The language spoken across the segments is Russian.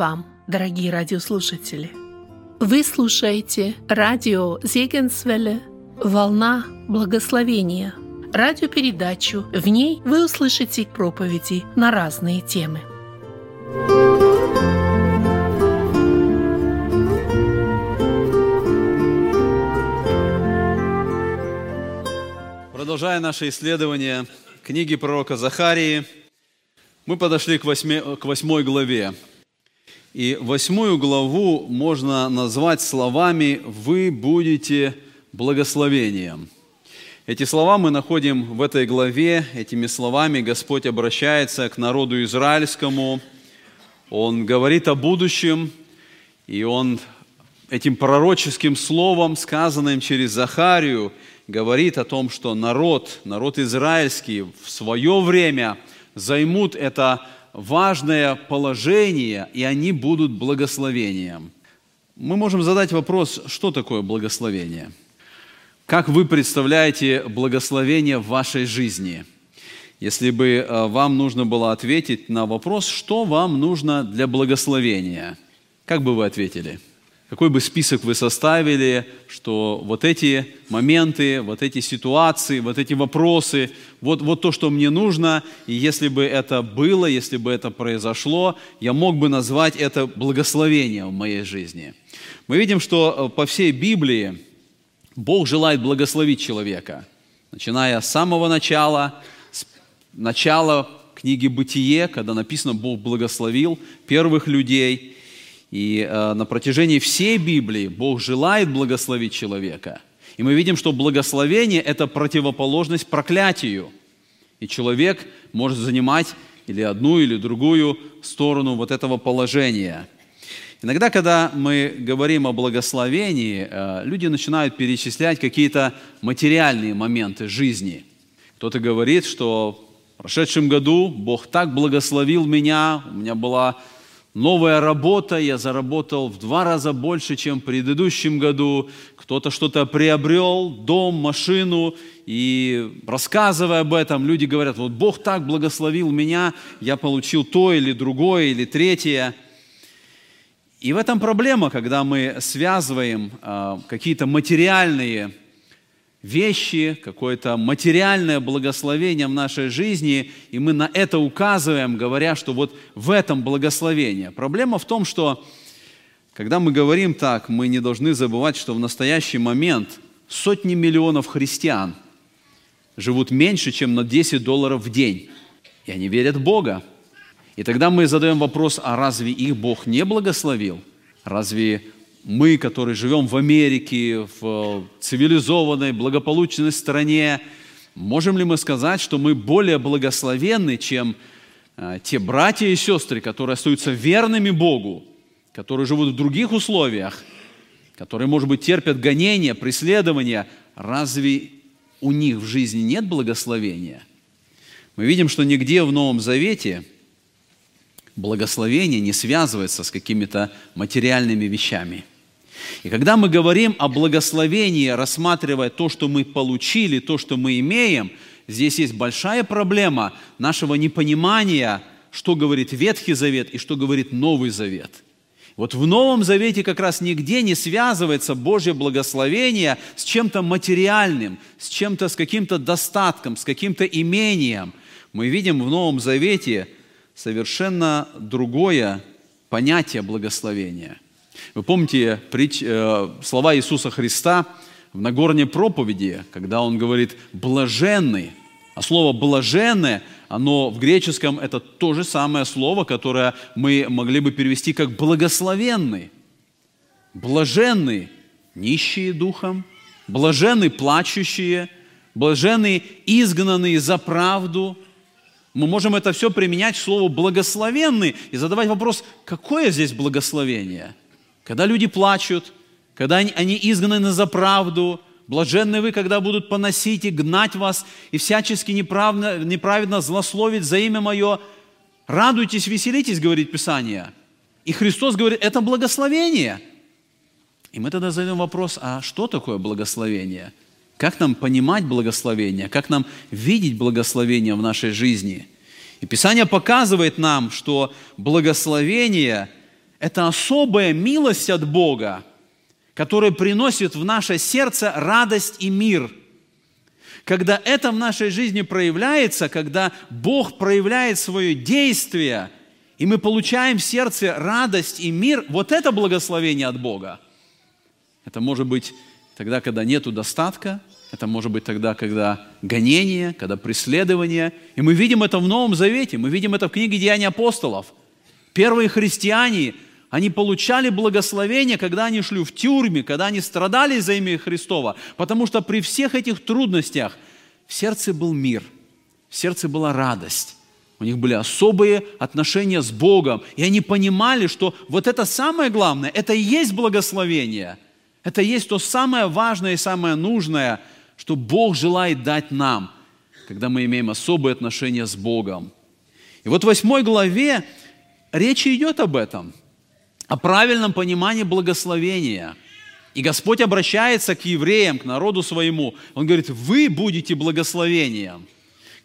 вам, дорогие радиослушатели! Вы слушаете радио Зегенсвелле «Волна благословения» радиопередачу. В ней вы услышите проповеди на разные темы. Продолжая наше исследование книги пророка Захарии, мы подошли к, восьми, к восьмой главе. И восьмую главу можно назвать словами «Вы будете благословением». Эти слова мы находим в этой главе. Этими словами Господь обращается к народу израильскому. Он говорит о будущем, и Он этим пророческим словом, сказанным через Захарию, говорит о том, что народ, народ израильский в свое время займут это важное положение, и они будут благословением. Мы можем задать вопрос, что такое благословение? Как вы представляете благословение в вашей жизни? Если бы э, вам нужно было ответить на вопрос, что вам нужно для благословения, как бы вы ответили? Какой бы список вы составили, что вот эти моменты, вот эти ситуации, вот эти вопросы, вот, вот то, что мне нужно, и если бы это было, если бы это произошло, я мог бы назвать это благословением в моей жизни. Мы видим, что э, по всей Библии Бог желает благословить человека, начиная с самого начала, с начала книги «Бытие», когда написано «Бог благословил первых людей», и э, на протяжении всей Библии Бог желает благословить человека. И мы видим, что благословение – это противоположность проклятию. И человек может занимать или одну, или другую сторону вот этого положения. Иногда, когда мы говорим о благословении, э, люди начинают перечислять какие-то материальные моменты жизни. Кто-то говорит, что в прошедшем году Бог так благословил меня, у меня была новая работа, я заработал в два раза больше, чем в предыдущем году, кто-то что-то приобрел, дом, машину, и рассказывая об этом, люди говорят, вот Бог так благословил меня, я получил то или другое, или третье. И в этом проблема, когда мы связываем э, какие-то материальные вещи, какое-то материальное благословение в нашей жизни, и мы на это указываем, говоря, что вот в этом благословение. Проблема в том, что когда мы говорим так, мы не должны забывать, что в настоящий момент сотни миллионов христиан живут меньше, чем на 10 долларов в день, и они верят в Бога. И тогда мы задаем вопрос, а разве их Бог не благословил? Разве мы, которые живем в Америке, в цивилизованной, благополучной стране, можем ли мы сказать, что мы более благословенны, чем э, те братья и сестры, которые остаются верными Богу, которые живут в других условиях, которые, может быть, терпят гонения, преследования, разве у них в жизни нет благословения? Мы видим, что нигде в Новом Завете благословение не связывается с какими-то материальными вещами – и когда мы говорим о благословении, рассматривая то, что мы получили, то, что мы имеем, здесь есть большая проблема нашего непонимания, что говорит Ветхий Завет и что говорит Новый Завет. Вот в Новом Завете как раз нигде не связывается Божье благословение с чем-то материальным, с чем-то, с каким-то достатком, с каким-то имением. Мы видим в Новом Завете совершенно другое понятие благословения – вы помните э, слова Иисуса Христа в Нагорной проповеди, когда Он говорит «блаженный». А слово «блаженное», оно в греческом это то же самое слово, которое мы могли бы перевести как «благословенный». Блаженный, нищие духом, блаженные плачущие, блаженные изгнанные за правду. Мы можем это все применять к слову «благословенный» и задавать вопрос, какое здесь благословение – когда люди плачут, когда они изгнаны за правду, блаженны вы, когда будут поносить и гнать вас, и всячески неправедно, неправедно злословить за имя Мое, радуйтесь, веселитесь, говорит Писание. И Христос говорит, это благословение. И мы тогда задаем вопрос, а что такое благословение? Как нам понимать благословение? Как нам видеть благословение в нашей жизни? И Писание показывает нам, что благословение – Это особая милость от Бога, которая приносит в наше сердце радость и мир. Когда это в нашей жизни проявляется, когда Бог проявляет свое действие, и мы получаем в сердце радость и мир, вот это благословение от Бога. Это может быть тогда, когда нету достатка, это может быть тогда, когда гонение, когда преследование. И мы видим это в Новом Завете, мы видим это в книге Деяний апостолов. Первые христиане, они получали благословение, когда они шли в тюрьме, когда они страдали за имя Христова, потому что при всех этих трудностях в сердце был мир, в сердце была радость. У них были особые отношения с Богом, и они понимали, что вот это самое главное, это и есть благословение. Это есть то самое важное и самое нужное – что Бог желает дать нам, когда мы имеем особые отношения с Богом. И вот в восьмой главе речь идет об этом, о правильном понимании благословения. И Господь обращается к евреям, к народу своему. Он говорит, вы будете благословением.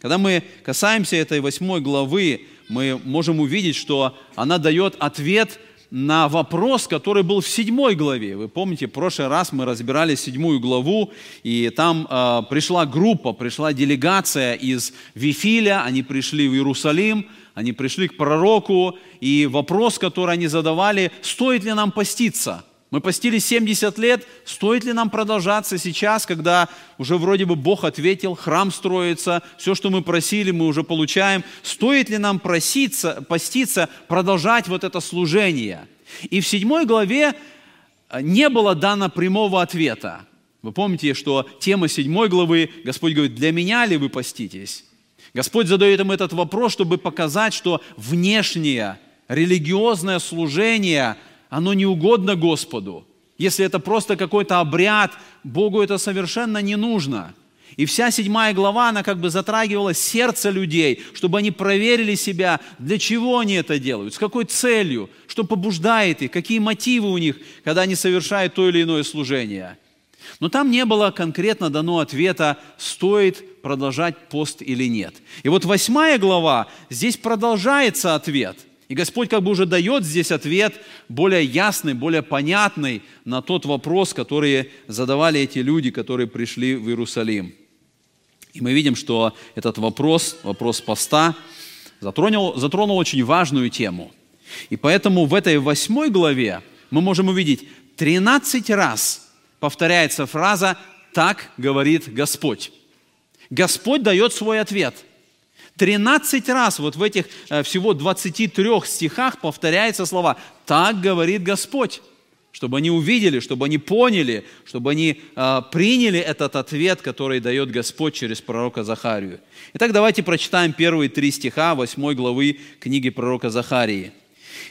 Когда мы касаемся этой восьмой главы, мы можем увидеть, что она дает ответ на вопрос, который был в седьмой главе. Вы помните, в прошлый раз мы разбирали седьмую главу, и там э, пришла группа, пришла делегация из Вифиля, они пришли в Иерусалим, они пришли к пророку, и вопрос, который они задавали, стоит ли нам поститься – мы постились 70 лет, стоит ли нам продолжаться сейчас, когда уже вроде бы Бог ответил, храм строится, все, что мы просили, мы уже получаем. Стоит ли нам проситься, поститься, продолжать вот это служение? И в седьмой главе э, не было дано прямого ответа. Вы помните, что тема седьмой главы, Господь говорит, для меня ли вы поститесь? Господь задает им этот вопрос, чтобы показать, что внешнее религиозное служение – оно не угодно Господу. Если это просто какой-то обряд, Богу это совершенно не нужно. И вся седьмая глава, она как бы затрагивала сердце людей, чтобы они проверили себя, для чего они это делают, с какой целью, что побуждает их, какие мотивы у них, когда они совершают то или иное служение. Но там не было конкретно дано ответа, стоит продолжать пост или нет. И вот восьмая глава, здесь продолжается ответ – и Господь как бы уже дает здесь ответ более ясный, более понятный на тот вопрос, который задавали эти люди, которые пришли в Иерусалим. И мы видим, что этот вопрос, вопрос поста, затронул, затронул очень важную тему. И поэтому в этой восьмой главе мы можем увидеть 13 раз повторяется фраза «Так говорит Господь». Господь дает свой ответ – 13 раз вот в этих э, всего 23 стихах повторяются слова «Так говорит Господь» чтобы они увидели, чтобы они поняли, чтобы они э, приняли этот ответ, который дает Господь через пророка Захарию. Итак, давайте прочитаем первые три стиха 8 главы книги пророка Захарии.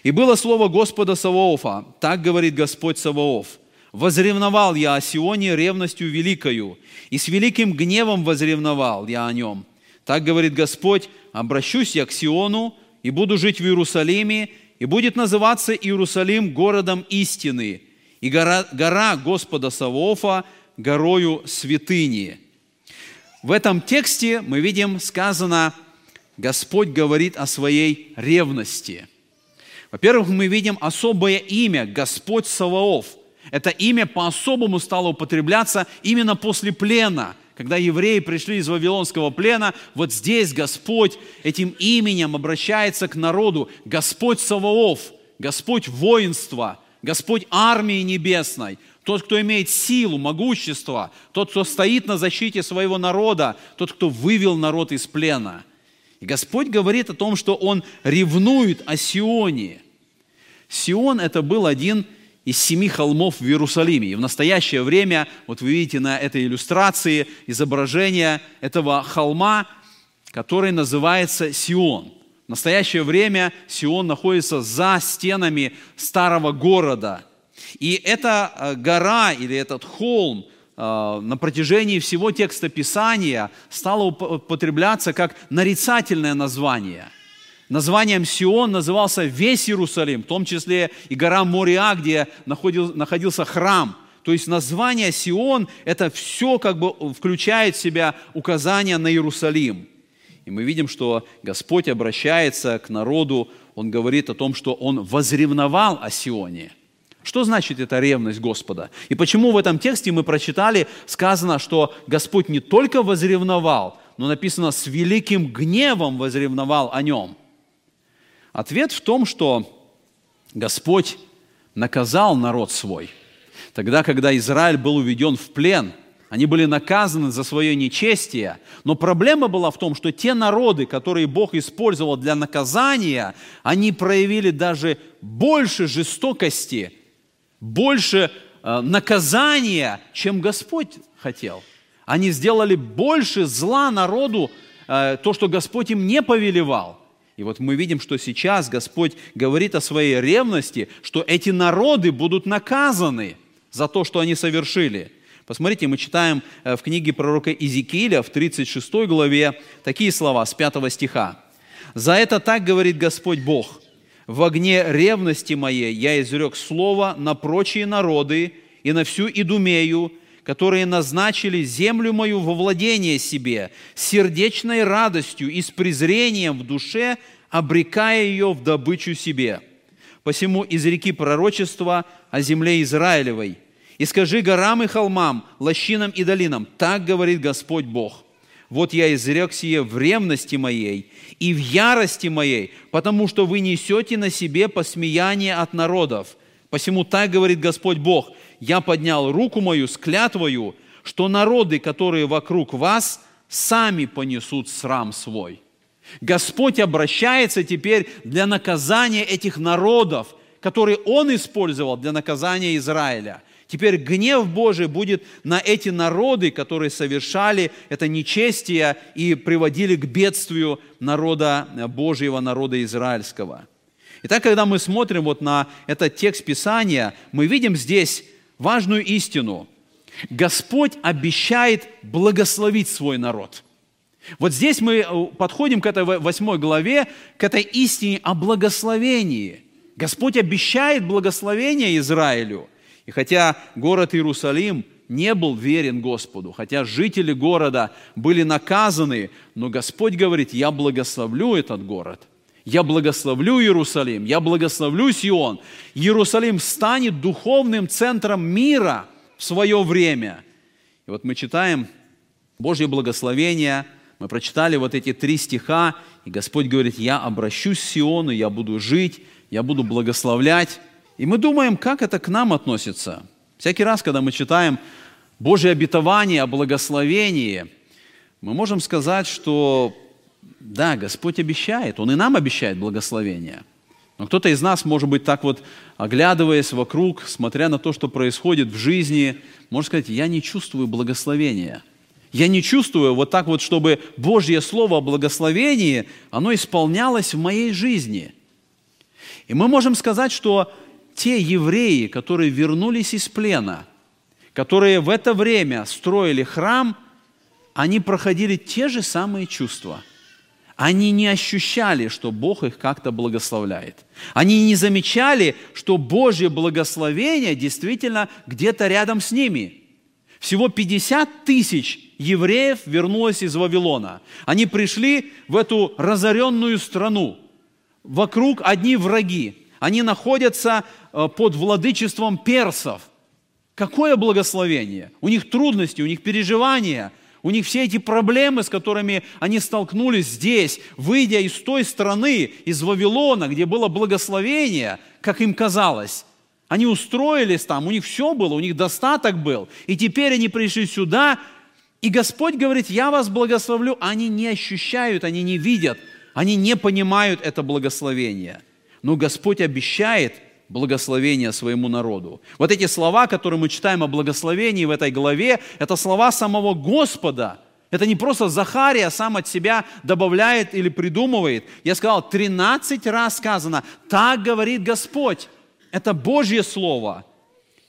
«И было слово Господа Саваофа, так говорит Господь Саваоф, возревновал я о Сионе ревностью великою, и с великим гневом возревновал я о нем, так говорит Господь, обращусь я к Сиону и буду жить в Иерусалиме, и будет называться Иерусалим городом истины, и гора, гора Господа Савоофа горою святыни. В этом тексте мы видим сказано, Господь говорит о своей ревности. Во-первых, мы видим особое имя – Господь Саваоф. Это имя по-особому стало употребляться именно после плена – когда евреи пришли из Вавилонского плена, вот здесь Господь этим именем обращается к народу. Господь Саваоф, Господь воинства, Господь армии небесной, тот, кто имеет силу, могущество, тот, кто стоит на защите своего народа, тот, кто вывел народ из плена. И Господь говорит о том, что Он ревнует о Сионе. Сион – это был один из семи холмов в Иерусалиме. И в настоящее время, вот вы видите на этой иллюстрации изображение этого холма, который называется Сион. В настоящее время Сион находится за стенами старого города. И эта э, гора или этот холм э, на протяжении всего текста Писания стало употребляться как нарицательное название – Названием Сион назывался весь Иерусалим, в том числе и гора Мориа, где находился храм. То есть название Сион – это все как бы включает в себя указание на Иерусалим. И мы видим, что Господь обращается к народу, Он говорит о том, что Он возревновал о Сионе. Что значит эта ревность Господа? И почему в этом тексте мы прочитали, сказано, что Господь не только возревновал, но написано, с великим гневом возревновал о нем. Ответ в том, что Господь наказал народ свой. Тогда, когда Израиль был уведен в плен – они были наказаны за свое нечестие. Но проблема была в том, что те народы, которые Бог использовал для наказания, они проявили даже больше жестокости, больше э, наказания, чем Господь хотел. Они сделали больше зла народу, э, то, что Господь им не повелевал. И вот мы видим, что сейчас Господь говорит о своей ревности, что эти народы будут наказаны за то, что они совершили. Посмотрите, мы читаем э, в книге пророка Иезекииля в 36 главе такие слова с 5 стиха. «За это так говорит Господь Бог, в огне ревности моей я изрек слово на прочие народы и на всю Идумею, которые назначили землю мою во владение себе, сердечной радостью и с презрением в душе, обрекая ее в добычу себе. Посему изреки пророчества о земле Израилевой – и скажи горам и холмам, лощинам и долинам, так говорит Господь Бог. Вот я изрек сие в ревности моей и в ярости моей, потому что вы несете на себе посмеяние от народов. Посему так говорит Господь Бог, я поднял руку мою с клятвою, что народы, которые вокруг вас, сами понесут срам свой. Господь обращается теперь для наказания этих народов, которые Он использовал для наказания Израиля. Теперь гнев Божий будет на эти народы, которые совершали это нечестие и приводили к бедствию народа Божьего, народа израильского. Итак, когда мы смотрим вот на этот текст Писания, мы видим здесь важную истину. Господь обещает благословить свой народ. Вот здесь мы э, подходим к этой восьмой главе, к этой истине о благословении. Господь обещает благословение Израилю – и хотя город Иерусалим не был верен Господу, хотя жители города были наказаны, но Господь говорит, я благословлю этот город, я благословлю Иерусалим, я благословлю Сион. Иерусалим станет духовным центром мира в свое время. И вот мы читаем Божье благословение, мы прочитали вот эти три стиха, и Господь говорит, я обращусь к Сиону, я буду жить, я буду благословлять. И мы думаем, как это к нам относится. Всякий раз, когда мы читаем Божье обетование о благословении, мы можем сказать, что да, Господь обещает, Он и нам обещает благословение. Но кто-то из нас, может быть, так вот, оглядываясь вокруг, смотря на то, что происходит в жизни, может сказать, я не чувствую благословения. Я не чувствую вот так вот, чтобы Божье Слово о благословении, оно исполнялось в моей жизни. И мы можем сказать, что те евреи, которые вернулись из плена, которые в это время строили храм, они проходили те же самые чувства. Они не ощущали, что Бог их как-то благословляет. Они не замечали, что Божье благословение действительно где-то рядом с ними. Всего 50 тысяч евреев вернулось из Вавилона. Они пришли в эту разоренную страну. Вокруг одни враги. Они находятся э, под владычеством персов. Какое благословение? У них трудности, у них переживания, у них все эти проблемы, с которыми они столкнулись здесь, выйдя из той страны, из Вавилона, где было благословение, как им казалось. Они устроились там, у них все было, у них достаток был. И теперь они пришли сюда, и Господь говорит, я вас благословлю. Они не ощущают, они не видят, они не понимают это благословение – но Господь обещает благословение своему народу. Вот эти слова, которые мы читаем о благословении в этой главе, это слова самого Господа. Это не просто Захария сам от себя добавляет или придумывает. Я сказал, 13 раз сказано, так говорит Господь. Это Божье Слово.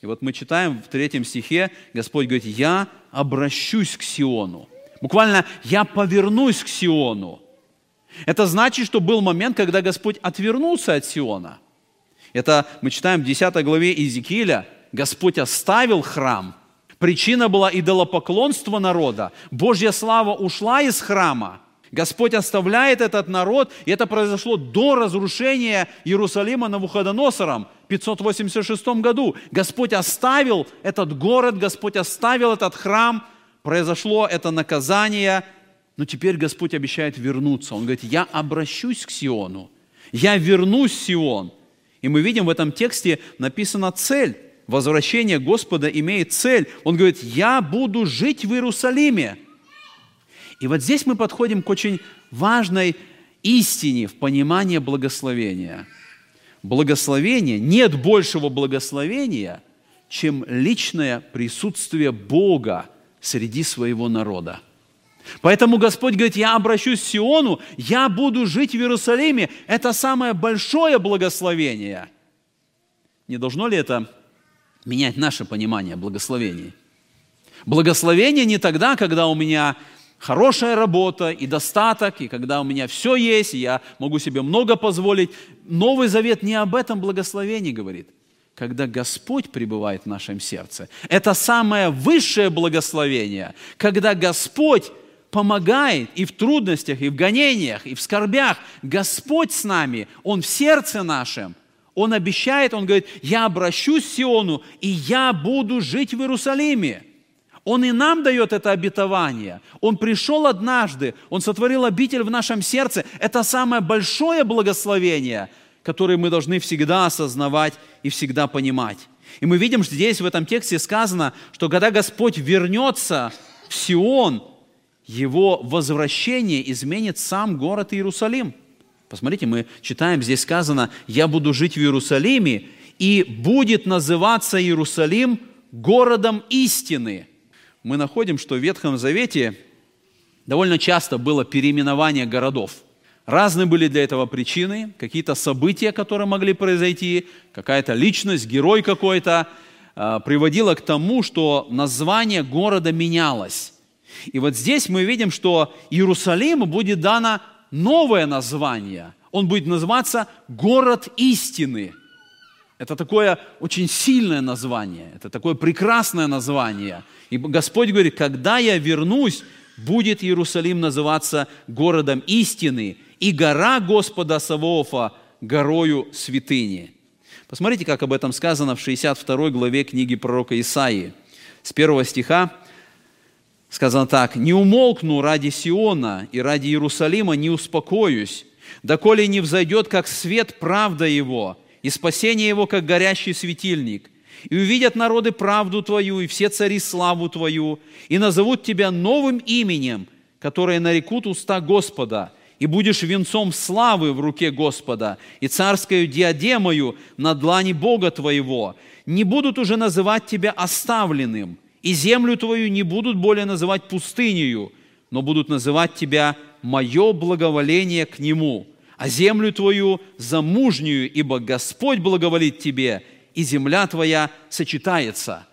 И вот мы читаем в третьем стихе, Господь говорит, я обращусь к Сиону. Буквально, я повернусь к Сиону. Это значит, что был момент, когда Господь отвернулся от Сиона. Это мы читаем в 10 главе Иезекииля. Господь оставил храм. Причина была идолопоклонство народа. Божья слава ушла из храма. Господь оставляет этот народ, и это произошло до разрушения Иерусалима Навуходоносором в 586 году. Господь оставил этот город, Господь оставил этот храм, произошло это наказание, но теперь Господь обещает вернуться. Он говорит, я обращусь к Сиону, я вернусь в Сион. И мы видим в этом тексте написана цель. Возвращение Господа имеет цель. Он говорит, я буду жить в Иерусалиме. И вот здесь мы подходим к очень важной истине в понимании благословения. Благословение, нет большего благословения, чем личное присутствие Бога среди своего народа. Поэтому Господь говорит, я обращусь к Сиону, я буду жить в Иерусалиме. Это самое большое благословение. Не должно ли это менять наше понимание благословений? Благословение не тогда, когда у меня хорошая работа и достаток, и когда у меня все есть, и я могу себе много позволить. Новый Завет не об этом благословении говорит. Когда Господь пребывает в нашем сердце. Это самое высшее благословение, когда Господь помогает и в трудностях, и в гонениях, и в скорбях. Господь с нами, Он в сердце нашем. Он обещает, Он говорит, я обращусь к Сиону, и я буду жить в Иерусалиме. Он и нам дает это обетование. Он пришел однажды, Он сотворил обитель в нашем сердце. Это самое большое благословение, которое мы должны всегда осознавать и всегда понимать. И мы видим, что здесь в этом тексте сказано, что когда Господь вернется в Сион, его возвращение изменит сам город Иерусалим. Посмотрите, мы читаем, здесь сказано, «Я буду жить в Иерусалиме, и будет называться Иерусалим городом истины» мы находим, что в Ветхом Завете довольно часто было переименование городов. Разные были для этого причины, какие-то события, которые могли произойти, какая-то личность, герой какой-то, э, приводило к тому, что название города менялось. И вот здесь мы видим, что Иерусалиму будет дано новое название. Он будет называться «Город истины». Это такое очень сильное название, это такое прекрасное название. И Господь говорит, когда я вернусь, будет Иерусалим называться городом истины, и гора Господа Савоофа горою святыни. Посмотрите, как об этом сказано в 62 главе книги пророка Исаии. С первого стиха сказано так. «Не умолкну ради Сиона и ради Иерусалима не успокоюсь, доколе не взойдет, как свет правда его, и спасение его, как горящий светильник. И увидят народы правду Твою, и все цари славу Твою, и назовут Тебя новым именем, которое нарекут уста Господа, и будешь венцом славы в руке Господа, и царскою диадемою на длани Бога Твоего. Не будут уже называть Тебя оставленным, и землю Твою не будут более называть пустынею, но будут называть Тебя «Мое благоволение к Нему» а землю твою замужнюю, ибо Господь благоволит тебе, и земля твоя сочетается».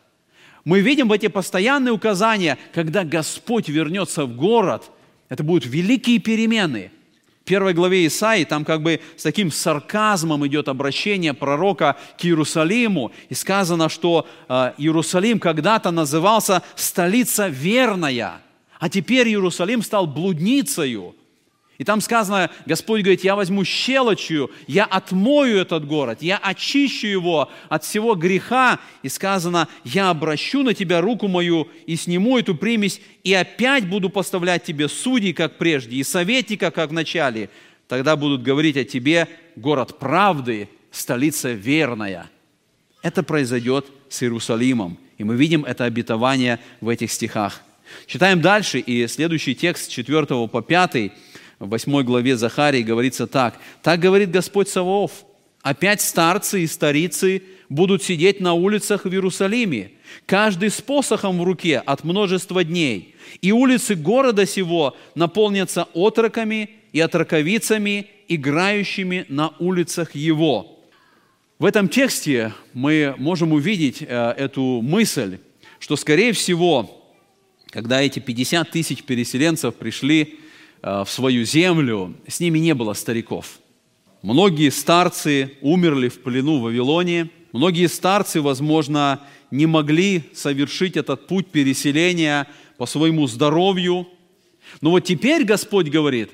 Мы видим эти постоянные указания, когда Господь вернется в город, это будут великие перемены. Первой главе Исаии там как бы с таким сарказмом идет обращение пророка к Иерусалиму. И сказано, что э, Иерусалим когда-то назывался столица верная, а теперь Иерусалим стал блудницею. И там сказано, Господь говорит, я возьму щелочью, я отмою этот город, я очищу его от всего греха. И сказано, я обращу на тебя руку мою и сниму эту примесь, и опять буду поставлять тебе судей, как прежде, и советника, как в начале. Тогда будут говорить о тебе город правды, столица верная. Это произойдет с Иерусалимом. И мы видим это обетование в этих стихах. Читаем дальше, и следующий текст 4 по 5 в 8 главе Захарии говорится так. «Так говорит Господь Саваоф, опять старцы и старицы будут сидеть на улицах в Иерусалиме, каждый с посохом в руке от множества дней, и улицы города сего наполнятся отроками и отроковицами, играющими на улицах его». В этом тексте мы можем увидеть э, эту мысль, что, скорее всего, когда эти 50 тысяч переселенцев пришли в свою землю, с ними не было стариков. Многие старцы умерли в плену в Вавилоне. Многие старцы, возможно, не могли совершить этот путь переселения по своему здоровью. Но вот теперь Господь говорит,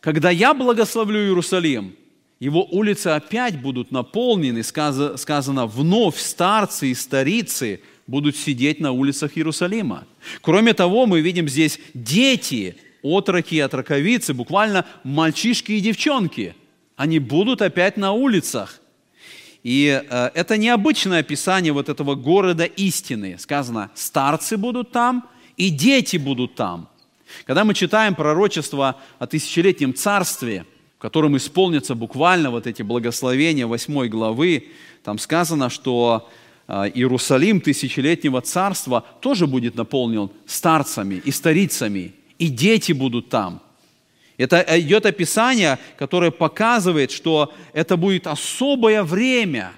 когда я благословлю Иерусалим, его улицы опять будут наполнены, сказано, вновь старцы и старицы будут сидеть на улицах Иерусалима. Кроме того, мы видим здесь дети, отроки и отроковицы, буквально мальчишки и девчонки. Они будут опять на улицах. И э, это необычное описание вот этого города истины. Сказано, старцы будут там, и дети будут там. Когда мы читаем пророчество о тысячелетнем царстве, в котором исполнятся буквально вот эти благословения 8 главы, там сказано, что э, Иерусалим тысячелетнего царства тоже будет наполнен старцами и старицами, и дети будут там. Это идет описание, которое показывает, что это будет особое время.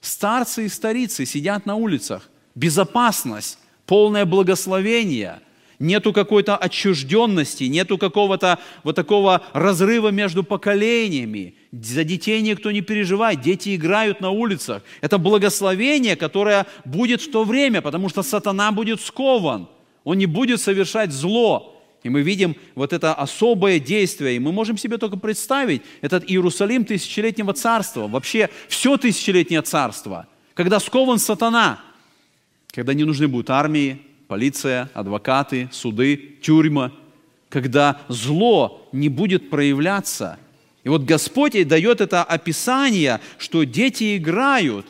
Старцы и старицы сидят на улицах. Безопасность, полное благословение. Нету какой-то отчужденности, нету какого-то вот такого разрыва между поколениями. За детей никто не переживает, дети играют на улицах. Это благословение, которое будет в то время, потому что сатана будет скован. Он не будет совершать зло. И мы видим вот это особое действие, и мы можем себе только представить этот Иерусалим тысячелетнего царства, вообще все тысячелетнее царство, когда скован сатана, когда не нужны будут армии, полиция, адвокаты, суды, тюрьма, когда зло не будет проявляться. И вот Господь и дает это описание, что дети играют.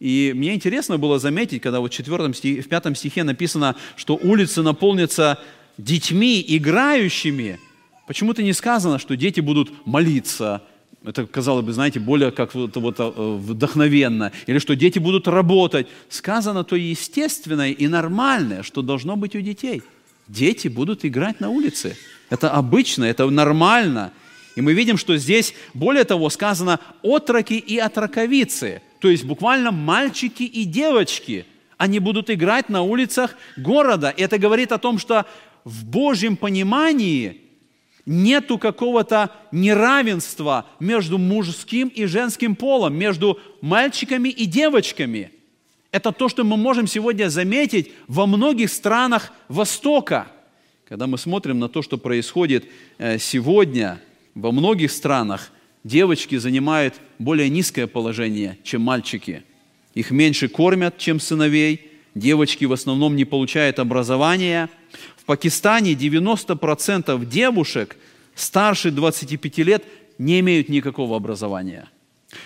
И мне интересно было заметить, когда вот в, 4 стих, в 5 стихе написано, что улицы наполнятся детьми, играющими, почему-то не сказано, что дети будут молиться. Это, казалось бы, знаете, более как вот, вот, э, вдохновенно. Или что дети будут работать. Сказано то естественное и нормальное, что должно быть у детей. Дети будут играть на улице. Это обычно, это нормально. И мы видим, что здесь, более того, сказано «отроки и отроковицы», то есть буквально мальчики и девочки. Они будут играть на улицах города. И это говорит о том, что в Божьем понимании нету какого-то неравенства между мужским и женским полом, между мальчиками и девочками. Это то, что мы можем сегодня заметить во многих странах Востока. Когда мы смотрим на то, что происходит э, сегодня во многих странах, девочки занимают более низкое положение, чем мальчики. Их меньше кормят, чем сыновей. Девочки в основном не получают образования – Пакистане 90% девушек старше 25 лет не имеют никакого образования.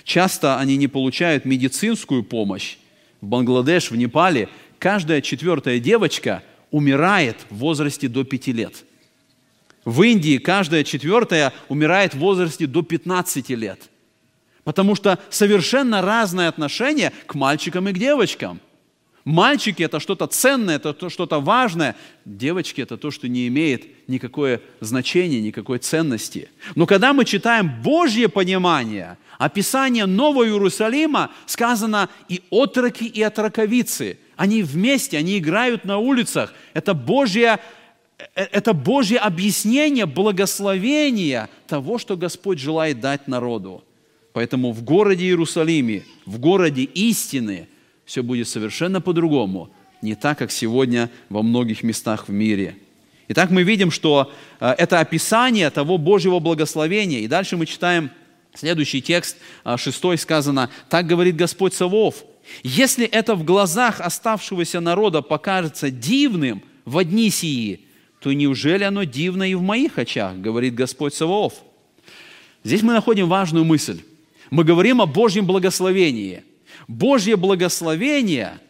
Часто они не получают медицинскую помощь. В Бангладеш, в Непале каждая четвертая девочка умирает в возрасте до 5 лет. В Индии каждая четвертая умирает в возрасте до 15 лет. Потому что совершенно разное отношение к мальчикам и к девочкам – Мальчики – это что-то ценное, это что-то важное. Девочки – это то, что не имеет никакое значения, никакой ценности. Но когда мы читаем Божье понимание, описание Нового Иерусалима, сказано и отроки, и отроковицы. Они вместе, они играют на улицах. Это Божье, э, это Божье объяснение, благословение того, что Господь желает дать народу. Поэтому в городе Иерусалиме, в городе истины – все будет совершенно по-другому, не так, как сегодня во многих местах в мире. Итак, мы видим, что э, это описание того Божьего благословения. И дальше мы читаем следующий текст, 6 э, сказано, «Так говорит Господь Савов, если это в глазах оставшегося народа покажется дивным в одни сии, то неужели оно дивно и в моих очах, говорит Господь Саваоф. Здесь мы находим важную мысль. Мы говорим о Божьем благословении – Божье благословение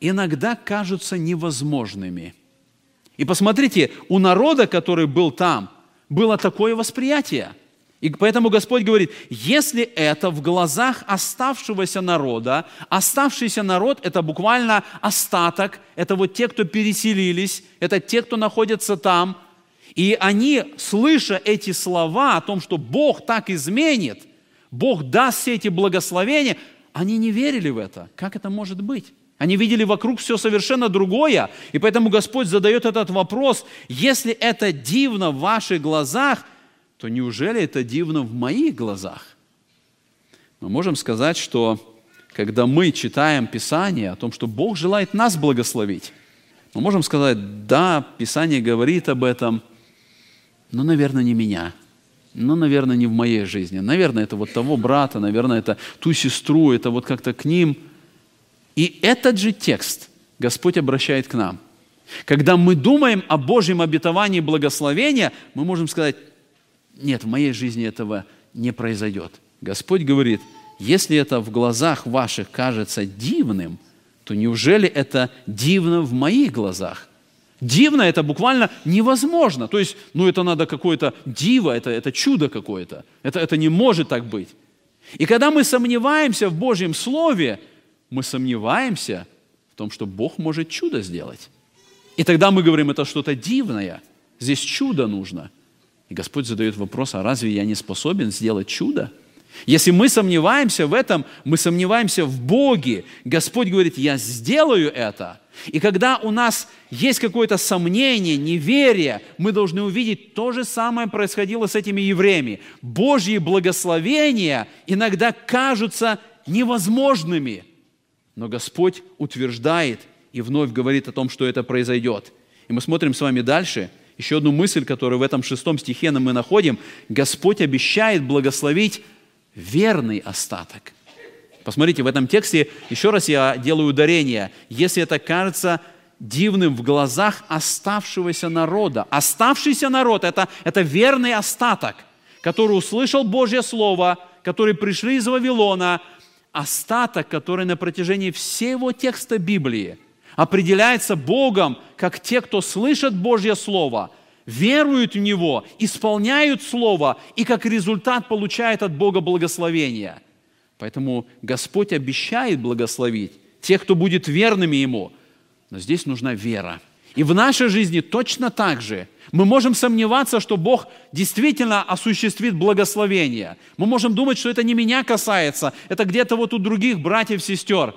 иногда кажутся невозможными. И посмотрите, у народа, который был там, было такое восприятие. И поэтому Господь говорит, если это в глазах оставшегося народа, оставшийся народ – это буквально остаток, это вот те, кто переселились, это те, кто находится там, и они, слыша эти слова о том, что Бог так изменит, Бог даст все эти благословения – они не верили в это. Как это может быть? Они видели вокруг все совершенно другое. И поэтому Господь задает этот вопрос. Если это дивно в ваших глазах, то неужели это дивно в моих глазах? Мы можем сказать, что когда мы читаем Писание о том, что Бог желает нас благословить, мы можем сказать, да, Писание говорит об этом, ну, наверное, не меня, ну, наверное, не в моей жизни, наверное, это вот того брата, наверное, это ту сестру, это вот как-то к ним. И этот же текст Господь обращает к нам. Когда мы думаем о Божьем обетовании благословения, мы можем сказать, нет, в моей жизни этого не произойдет. Господь говорит, если это в глазах ваших кажется дивным, то неужели это дивно в моих глазах? Дивно это буквально невозможно. То есть, ну это надо какое-то диво, это, это чудо какое-то. Это, это не может так быть. И когда мы сомневаемся в Божьем Слове, мы сомневаемся в том, что Бог может чудо сделать. И тогда мы говорим, это что-то дивное. Здесь чудо нужно. И Господь задает вопрос, а разве я не способен сделать чудо? Если мы сомневаемся в этом, мы сомневаемся в Боге. Господь говорит, я сделаю это. И когда у нас есть какое-то сомнение, неверие, мы должны увидеть, то же самое происходило с этими евреями. Божьи благословения иногда кажутся невозможными, но Господь утверждает и вновь говорит о том, что это произойдет. И мы смотрим с вами дальше. Еще одну мысль, которую в этом шестом стихе мы находим. Господь обещает благословить верный остаток. Посмотрите, в этом тексте, еще раз я делаю ударение, если это кажется дивным в глазах оставшегося народа. Оставшийся народ это, – это верный остаток, который услышал Божье Слово, которые пришли из Вавилона, остаток, который на протяжении всего текста Библии определяется Богом, как те, кто слышат Божье Слово – веруют в Него, исполняют Слово и как результат получают от Бога благословение. Поэтому Господь обещает благословить тех, кто будет верными Ему. Но здесь нужна вера. И в нашей жизни точно так же. Мы можем сомневаться, что Бог действительно осуществит благословение. Мы можем думать, что это не меня касается, это где-то вот у других братьев, сестер.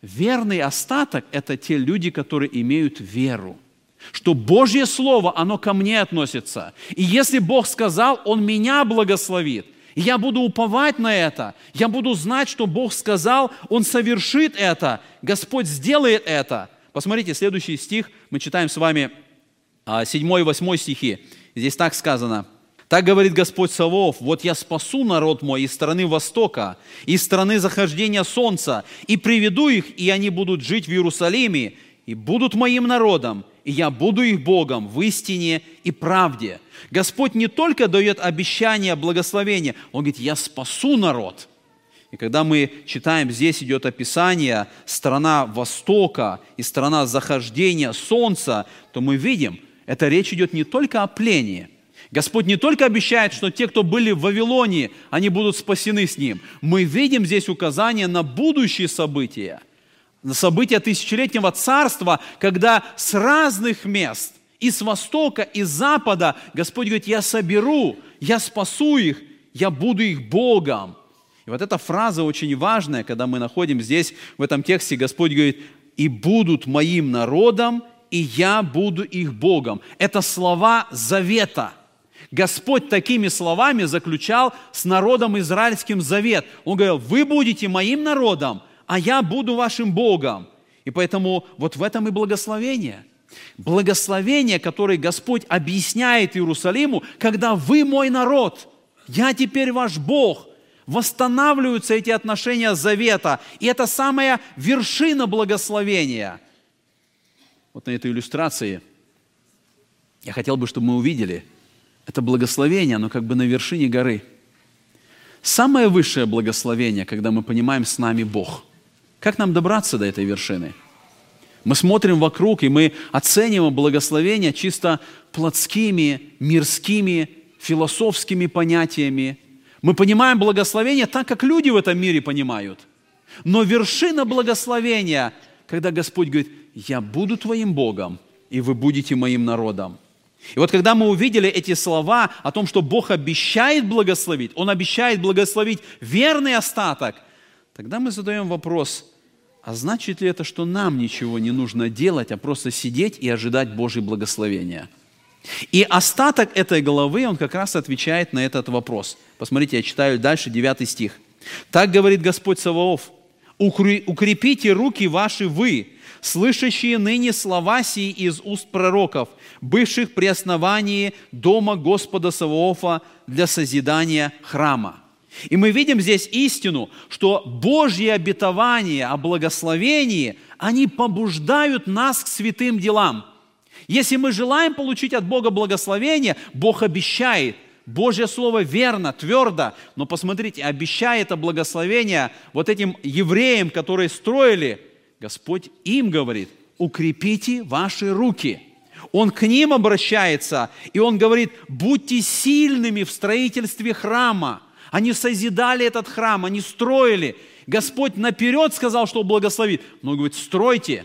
Верный остаток – это те люди, которые имеют веру – что Божье Слово, оно ко мне относится. И если Бог сказал, Он меня благословит, и я буду уповать на это, я буду знать, что Бог сказал, Он совершит это, Господь сделает это. Посмотрите, следующий стих, мы читаем с вами 7 и 8 стихи. Здесь так сказано. Так говорит Господь Савов, вот я спасу народ мой из страны Востока, из страны захождения солнца, и приведу их, и они будут жить в Иерусалиме, и будут моим народом, и я буду их Богом в истине и правде. Господь не только дает обещание благословения, Он говорит, я спасу народ. И когда мы читаем, здесь идет описание страна Востока и страна захождения Солнца, то мы видим, это речь идет не только о плении. Господь не только обещает, что те, кто были в Вавилоне, они будут спасены с Ним. Мы видим здесь указание на будущие события – события тысячелетнего царства, когда с разных мест, и с востока, и с запада, Господь говорит, я соберу, я спасу их, я буду их Богом. И вот эта фраза очень важная, когда мы находим здесь, в этом тексте, Господь говорит, и будут моим народом, и я буду их Богом. Это слова завета. Господь такими словами заключал с народом израильским завет. Он говорил, вы будете моим народом, а я буду вашим Богом. И поэтому вот в этом и благословение. Благословение, которое Господь объясняет Иерусалиму, когда вы мой народ, я теперь ваш Бог. Восстанавливаются эти отношения завета. И это самая вершина благословения. Вот на этой иллюстрации я хотел бы, чтобы мы увидели, это благословение, оно как бы на вершине горы. Самое высшее благословение, когда мы понимаем, с нами Бог – как нам добраться до этой вершины? Мы смотрим вокруг, и мы оцениваем благословение чисто плотскими, мирскими, философскими понятиями. Мы понимаем благословение так, как люди в этом мире понимают. Но вершина благословения, когда Господь говорит, я буду твоим Богом, и вы будете моим народом. И вот когда мы увидели эти слова о том, что Бог обещает благословить, Он обещает благословить верный остаток – Тогда мы задаем вопрос, а значит ли это, что нам ничего не нужно делать, а просто сидеть и ожидать Божьей благословения? И остаток этой главы, он как раз отвечает на этот вопрос. Посмотрите, я читаю дальше, 9 стих. «Так говорит Господь Саваоф, укрепите руки ваши вы, слышащие ныне слова сии из уст пророков, бывших при основании дома Господа Саваофа для созидания храма». И мы видим здесь истину, что Божьи обетования о благословении, они побуждают нас к святым делам. Если мы желаем получить от Бога благословение, Бог обещает – Божье Слово верно, твердо, но посмотрите, обещая это благословение вот этим евреям, которые строили, Господь им говорит, укрепите ваши руки. Он к ним обращается, и Он говорит, будьте сильными в строительстве храма. Они созидали этот храм, они строили. Господь наперед сказал, что благословит. Но говорит, стройте,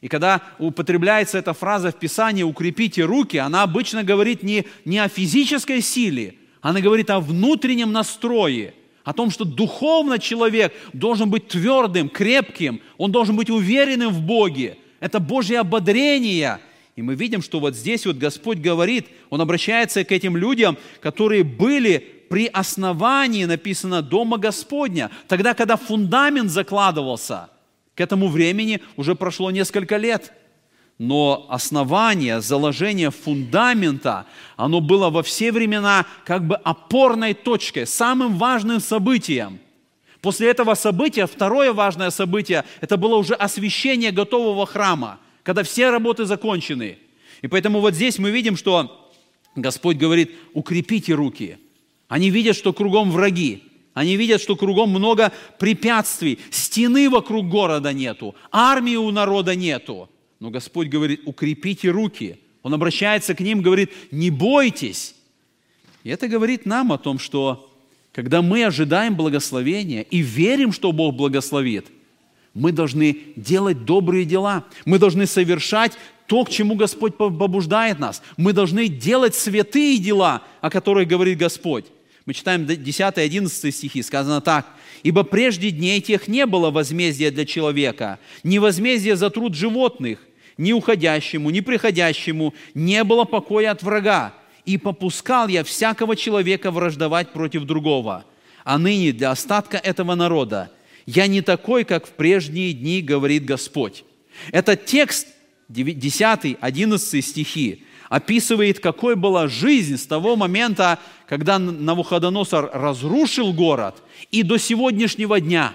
и когда употребляется эта фраза в Писании «укрепите руки», она обычно говорит не, не о физической силе, она говорит о внутреннем настрое, о том, что духовно человек должен быть твердым, крепким, он должен быть уверенным в Боге. Это Божье ободрение. И мы видим, что вот здесь вот Господь говорит, Он обращается к этим людям, которые были при основании, написано, Дома Господня, тогда, когда фундамент закладывался – к этому времени уже прошло несколько лет. Но основание, заложение фундамента, оно было во все времена как бы опорной точкой, самым важным событием. После этого события, второе важное событие, это было уже освящение готового храма, когда все работы закончены. И поэтому вот здесь мы видим, что Господь говорит, укрепите руки. Они видят, что кругом враги. Они видят, что кругом много препятствий, стены вокруг города нету, армии у народа нету. Но Господь говорит, укрепите руки. Он обращается к ним, говорит, не бойтесь. И это говорит нам о том, что когда мы ожидаем благословения и верим, что Бог благословит, мы должны делать добрые дела. Мы должны совершать то, к чему Господь побуждает нас. Мы должны делать святые дела, о которых говорит Господь. Мы читаем 10-11 стихи, сказано так. «Ибо прежде дней тех не было возмездия для человека, ни возмездия за труд животных, ни уходящему, ни приходящему, не было покоя от врага. И попускал я всякого человека враждовать против другого. А ныне для остатка этого народа я не такой, как в прежние дни, говорит Господь». Это текст 10, 11 стихи описывает, какой была жизнь с того момента, когда Навуходоносор разрушил город, и до сегодняшнего дня,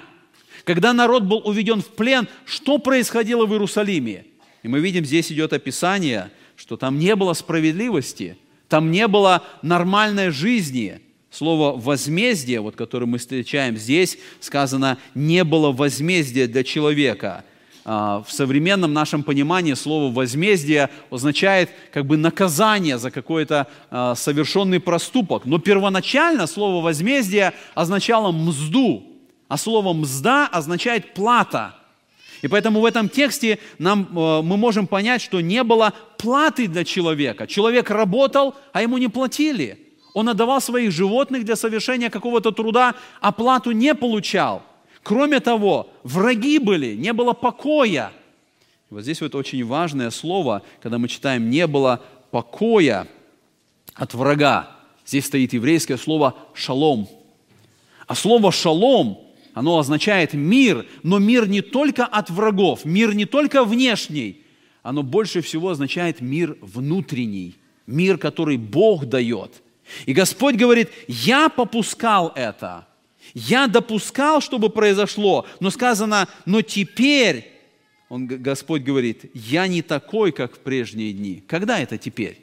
когда народ был уведен в плен, что происходило в Иерусалиме. И мы видим, здесь идет описание, что там не было справедливости, там не было нормальной жизни. Слово «возмездие», вот, которое мы встречаем здесь, сказано «не было возмездия для человека». А, в современном нашем понимании слово «возмездие» означает как бы наказание за какой-то а, совершенный проступок. Но первоначально слово «возмездие» означало «мзду», а слово «мзда» означает «плата». И поэтому в этом тексте нам, а, мы можем понять, что не было платы для человека. Человек работал, а ему не платили. Он отдавал своих животных для совершения какого-то труда, а плату не получал – Кроме того, враги были, не было покоя. Вот здесь вот очень важное слово, когда мы читаем «не было покоя от врага». Здесь стоит еврейское слово «шалом». А слово «шалом» оно означает мир, но мир не только от врагов, мир не только внешний, оно больше всего означает мир внутренний, мир, который Бог дает. И Господь говорит, я попускал это – я допускал, чтобы произошло, но сказано, но теперь, он, Господь говорит, я не такой, как в прежние дни. Когда это теперь?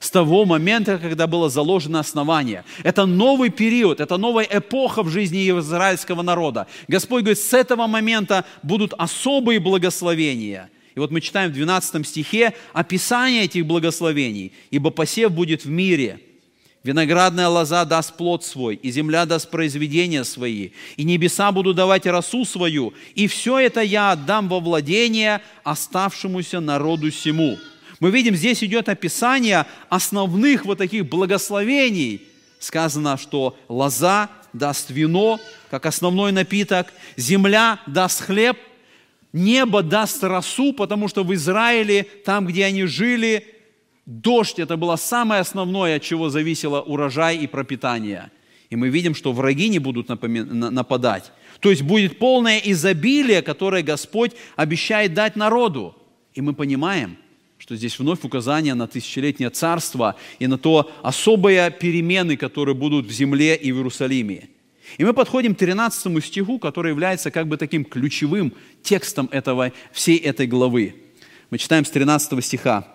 С того момента, когда было заложено основание. Это новый период, это новая эпоха в жизни израильского народа. Господь говорит, с этого момента будут особые благословения. И вот мы читаем в 12 стихе описание этих благословений. «Ибо посев будет в мире, Виноградная лоза даст плод свой, и земля даст произведения свои, и небеса будут давать росу свою, и все это я отдам во владение оставшемуся народу сему». Мы видим, здесь идет описание основных вот таких благословений. Сказано, что лоза даст вино, как основной напиток, земля даст хлеб, небо даст росу, потому что в Израиле, там, где они жили, Дождь – это было самое основное, от чего зависело урожай и пропитание. И мы видим, что враги не будут нападать. То есть будет полное изобилие, которое Господь обещает дать народу. И мы понимаем, что здесь вновь указание на тысячелетнее царство и на то особые перемены, которые будут в земле и в Иерусалиме. И мы подходим к 13 стиху, который является как бы таким ключевым текстом этого, всей этой главы. Мы читаем с 13 стиха.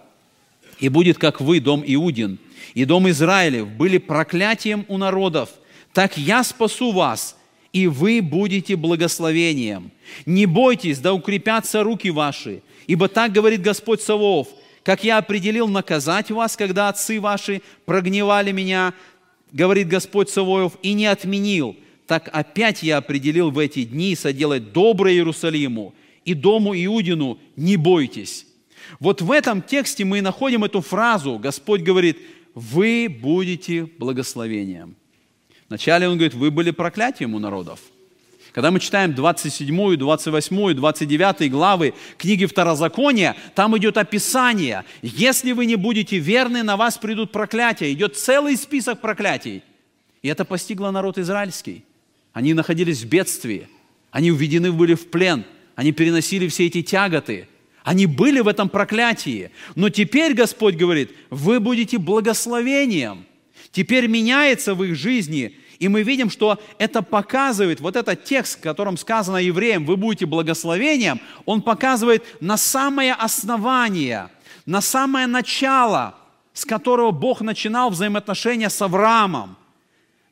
«И будет, как вы, дом Иудин, и дом Израилев, были проклятием у народов, так я спасу вас, и вы будете благословением. Не бойтесь, да укрепятся руки ваши, Ибо так говорит Господь Савов, как я определил наказать вас, когда отцы ваши прогневали меня, говорит Господь Савоев, и не отменил, так опять я определил в эти дни соделать доброе Иерусалиму и дому Иудину не бойтесь. Вот в этом тексте мы находим эту фразу. Господь говорит, вы будете благословением. Вначале Он говорит, вы были проклятием у народов – когда мы читаем 27, 28, 29 главы книги Второзакония, там идет описание. Если вы не будете верны, на вас придут проклятия. Идет целый список проклятий. И это постигло народ израильский. Они находились в бедствии. Они уведены были в плен. Они переносили все эти тяготы. Они были в этом проклятии. Но теперь Господь говорит, вы будете благословением. Теперь меняется в их жизни – и мы видим, что это показывает, вот этот текст, в котором сказано евреям, вы будете благословением, он показывает на самое основание, на самое начало, с которого Бог начинал взаимоотношения с Авраамом.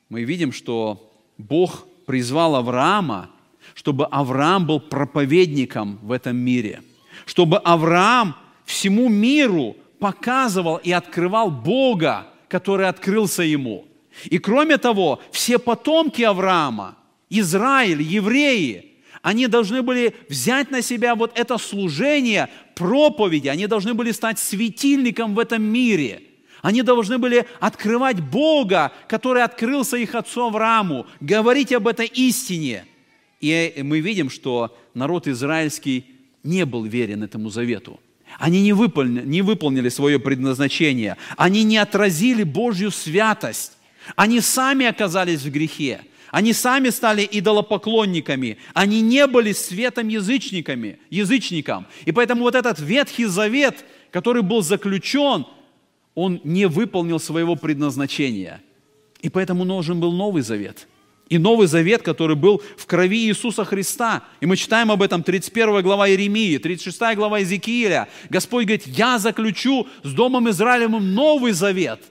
Мы видим, что Бог призвал Авраама, чтобы Авраам был проповедником в этом мире, чтобы Авраам всему миру показывал и открывал Бога, который открылся ему – и кроме того, все потомки Авраама, Израиль, евреи, они должны были взять на себя вот это служение проповеди, они должны были стать светильником в этом мире. Они должны были открывать Бога, который открылся их отцу Аврааму, говорить об этой истине. И мы видим, что народ израильский не был верен этому завету. Они не выполнили, не выполнили свое предназначение. Они не отразили Божью святость. Они сами оказались в грехе. Они сами стали идолопоклонниками. Они не были светом язычниками, язычникам. И поэтому вот этот Ветхий Завет, который был заключен, он не выполнил своего предназначения. И поэтому нужен был Новый Завет. И Новый Завет, который был в крови Иисуса Христа. И мы читаем об этом 31 глава Иеремии, 36 глава Иезекииля. Господь говорит, я заключу с Домом Израилевым Новый Завет –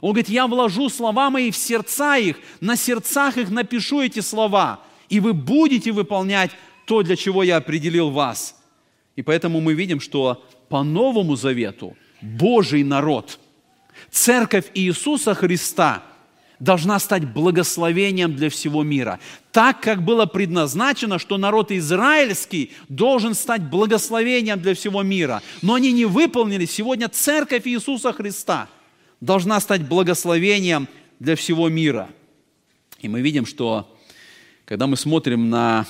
он говорит, я вложу слова мои в сердца их, на сердцах их напишу эти слова, и вы будете выполнять то, для чего я определил вас. И поэтому мы видим, что по Новому Завету Божий народ, Церковь Иисуса Христа должна стать благословением для всего мира. Так, как было предназначено, что народ израильский должен стать благословением для всего мира. Но они не выполнили сегодня Церковь Иисуса Христа – должна стать благословением для всего мира. И мы видим, что когда мы смотрим на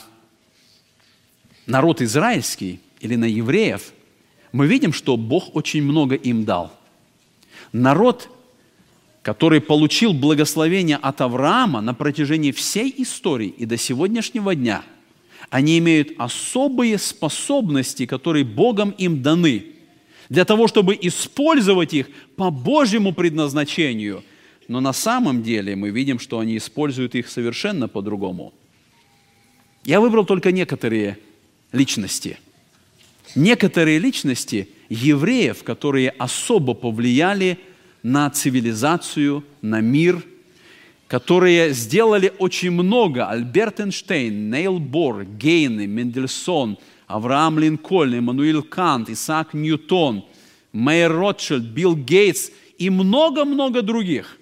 народ израильский или на евреев, мы видим, что Бог очень много им дал. Народ, который получил благословение от Авраама на протяжении всей истории и до сегодняшнего дня, они имеют особые способности, которые Богом им даны – для того, чтобы использовать их по Божьему предназначению. Но на самом деле мы видим, что они используют их совершенно по-другому. Я выбрал только некоторые личности. Некоторые личности евреев, которые особо повлияли на цивилизацию, на мир, которые сделали очень много. Альберт Эйнштейн, Нейл Бор, Гейны, Мендельсон – Авраам Линкольн, Эммануил Кант, Исаак Ньютон, Мэйр Ротшильд, Билл Гейтс и много-много других.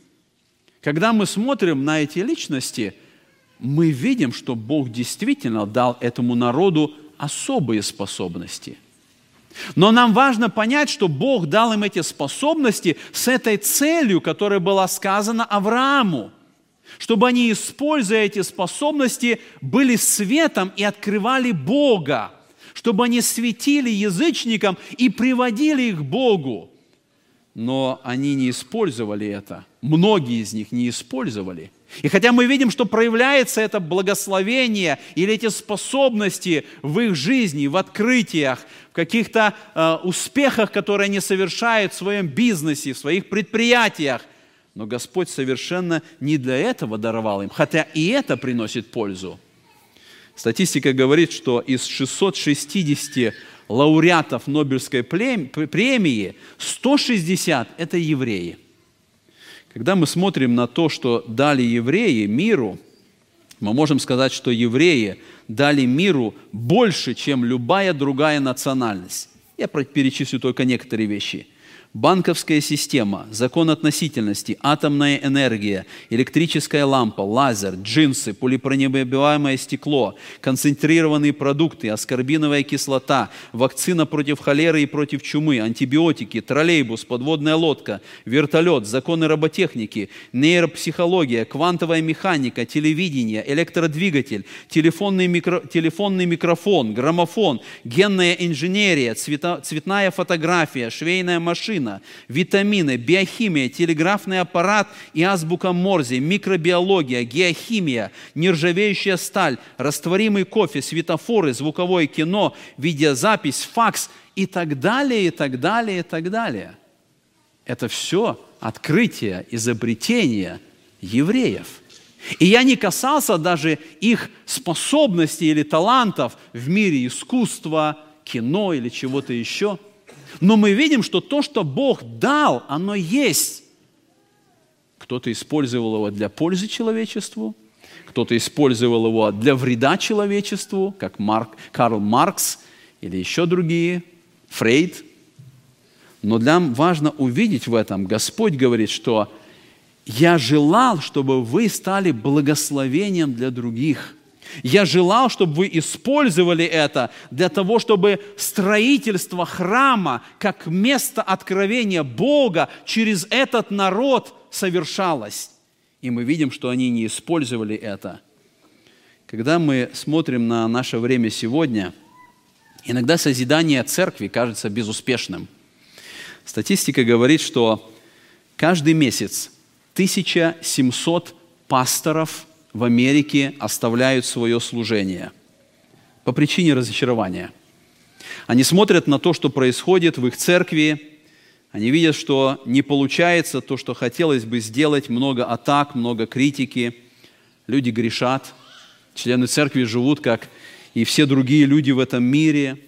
Когда мы смотрим на эти личности, мы видим, что Бог действительно дал этому народу особые способности. Но нам важно понять, что Бог дал им эти способности с этой целью, которая была сказана Аврааму, чтобы они, используя эти способности, были светом и открывали Бога чтобы они светили язычникам и приводили их к Богу. но они не использовали это. Многие из них не использовали. И хотя мы видим, что проявляется это благословение или эти способности в их жизни, в открытиях, в каких-то э, успехах, которые они совершают в своем бизнесе, в своих предприятиях, но Господь совершенно не для этого даровал им, хотя и это приносит пользу. Статистика говорит, что из 660 лауреатов Нобелевской премии 160 – это евреи. Когда мы смотрим на то, что дали евреи миру, мы можем сказать, что евреи дали миру больше, чем любая другая национальность. Я перечислю только некоторые вещи – банковская система, закон относительности, атомная энергия, электрическая лампа, лазер, джинсы, полипронебиваемое стекло, концентрированные продукты, аскорбиновая кислота, вакцина против холеры и против чумы, антибиотики, троллейбус, подводная лодка, вертолет, законы роботехники, нейропсихология, квантовая механика, телевидение, электродвигатель, телефонный, микро, телефонный микрофон, граммофон, генная инженерия, цвета, цветная фотография, швейная машина, медицина, витамины, биохимия, телеграфный аппарат и азбука Морзе, микробиология, геохимия, нержавеющая сталь, растворимый кофе, светофоры, звуковое кино, видеозапись, факс и так далее, и так далее, и так далее. Это все открытие, изобретение евреев. И я не касался даже их способностей или талантов в мире искусства, кино или чего-то еще – но мы видим, что то, что Бог дал, оно есть. Кто-то использовал его для пользы человечеству, кто-то использовал его для вреда человечеству, как Марк, Карл Маркс или еще другие, Фрейд. Но нам важно увидеть в этом, Господь говорит, что «Я желал, чтобы вы стали благословением для других». Я желал, чтобы вы использовали это для того, чтобы строительство храма как место откровения Бога через этот народ совершалось. И мы видим, что они не использовали это. Когда мы смотрим на наше время сегодня, иногда созидание церкви кажется безуспешным. Статистика говорит, что каждый месяц 1700 пасторов – в Америке оставляют свое служение по причине разочарования. Они смотрят на то, что происходит в их церкви, они видят, что не получается то, что хотелось бы сделать, много атак, много критики, люди грешат, члены церкви живут, как и все другие люди в этом мире.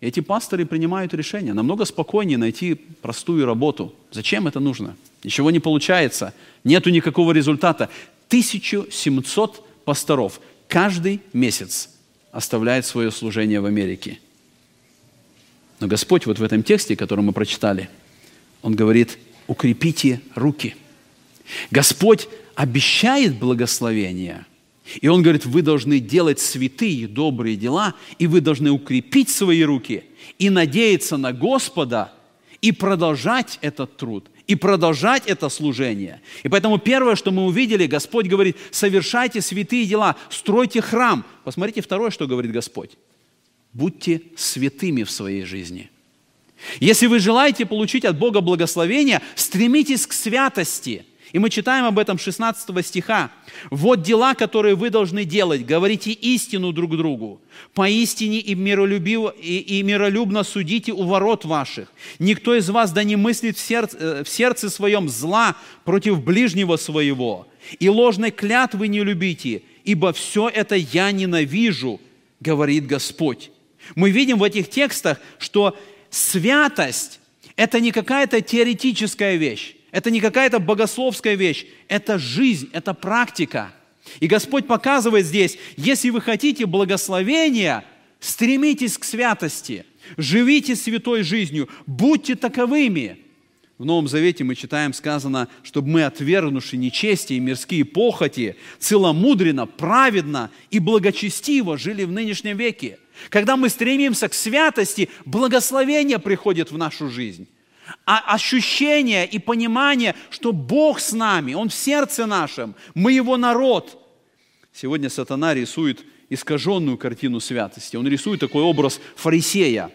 Эти пасторы принимают решение. Намного спокойнее найти простую работу. Зачем это нужно? Ничего не получается, нету никакого результата. 1700 пасторов каждый месяц оставляет свое служение в Америке. Но Господь вот в этом тексте, который мы прочитали, Он говорит, укрепите руки. Господь обещает благословение, и Он говорит, вы должны делать святые, добрые дела, и вы должны укрепить свои руки и надеяться на Господа, и продолжать этот труд, и продолжать это служение. И поэтому первое, что мы увидели, Господь говорит, совершайте святые дела, стройте храм. Посмотрите второе, что говорит Господь. Будьте святыми в своей жизни. Если вы желаете получить от Бога благословения, стремитесь к святости – и мы читаем об этом 16 стиха. «Вот дела, которые вы должны делать. Говорите истину друг другу. Поистине и, миролюбиво, и, и миролюбно судите у ворот ваших. Никто из вас да не мыслит в сердце, э, в сердце своем зла против ближнего своего. И ложной клятвы не любите, ибо все это я ненавижу, говорит Господь». Мы видим в этих текстах, что святость – это не какая-то теоретическая вещь. Это не какая-то богословская вещь, это жизнь, это практика. И Господь показывает здесь, если вы хотите благословения, стремитесь к святости, живите святой жизнью, будьте таковыми. В Новом Завете мы читаем, сказано, чтобы мы, отвергнувши нечестие и мирские похоти, целомудренно, праведно и благочестиво жили в нынешнем веке. Когда мы стремимся к святости, благословение приходит в нашу жизнь а ощущение и понимание, что Бог с нами, Он в сердце нашем, мы Его народ. Сегодня сатана рисует искаженную картину святости. Он рисует такой образ фарисея.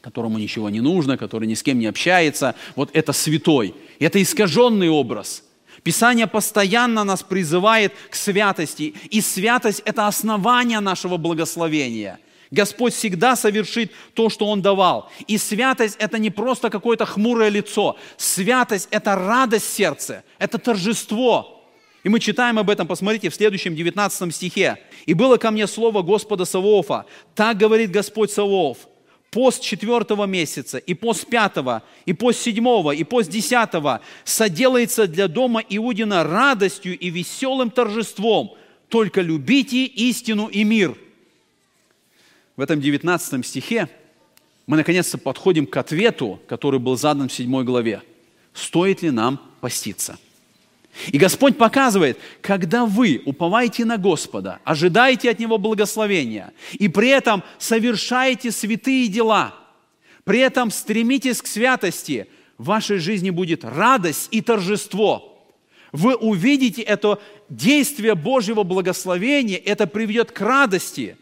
которому ничего не нужно, который ни с кем не общается. Вот это святой. Это искаженный образ. Писание постоянно нас призывает к святости. И святость – это основание нашего благословения. Господь всегда совершит то, что Он давал. И святость – это не просто какое-то хмурое лицо. Святость – это радость сердца, это торжество. И мы читаем об этом, посмотрите, в следующем 19 стихе. «И было ко мне слово Господа Савоофа, так говорит Господь Савооф, пост четвертого месяца, и пост пятого, и пост седьмого, и пост десятого соделается для дома Иудина радостью и веселым торжеством. Только любите истину и мир». В этом 19 стихе мы наконец-то подходим к ответу, который был задан в седьмой главе. Стоит ли нам поститься? И Господь показывает, когда вы уповаете на Господа, ожидаете от Него благословения, и при этом совершаете святые дела, при этом стремитесь к святости, в вашей жизни будет радость и торжество. Вы увидите это действие Божьего благословения, это приведет к радости.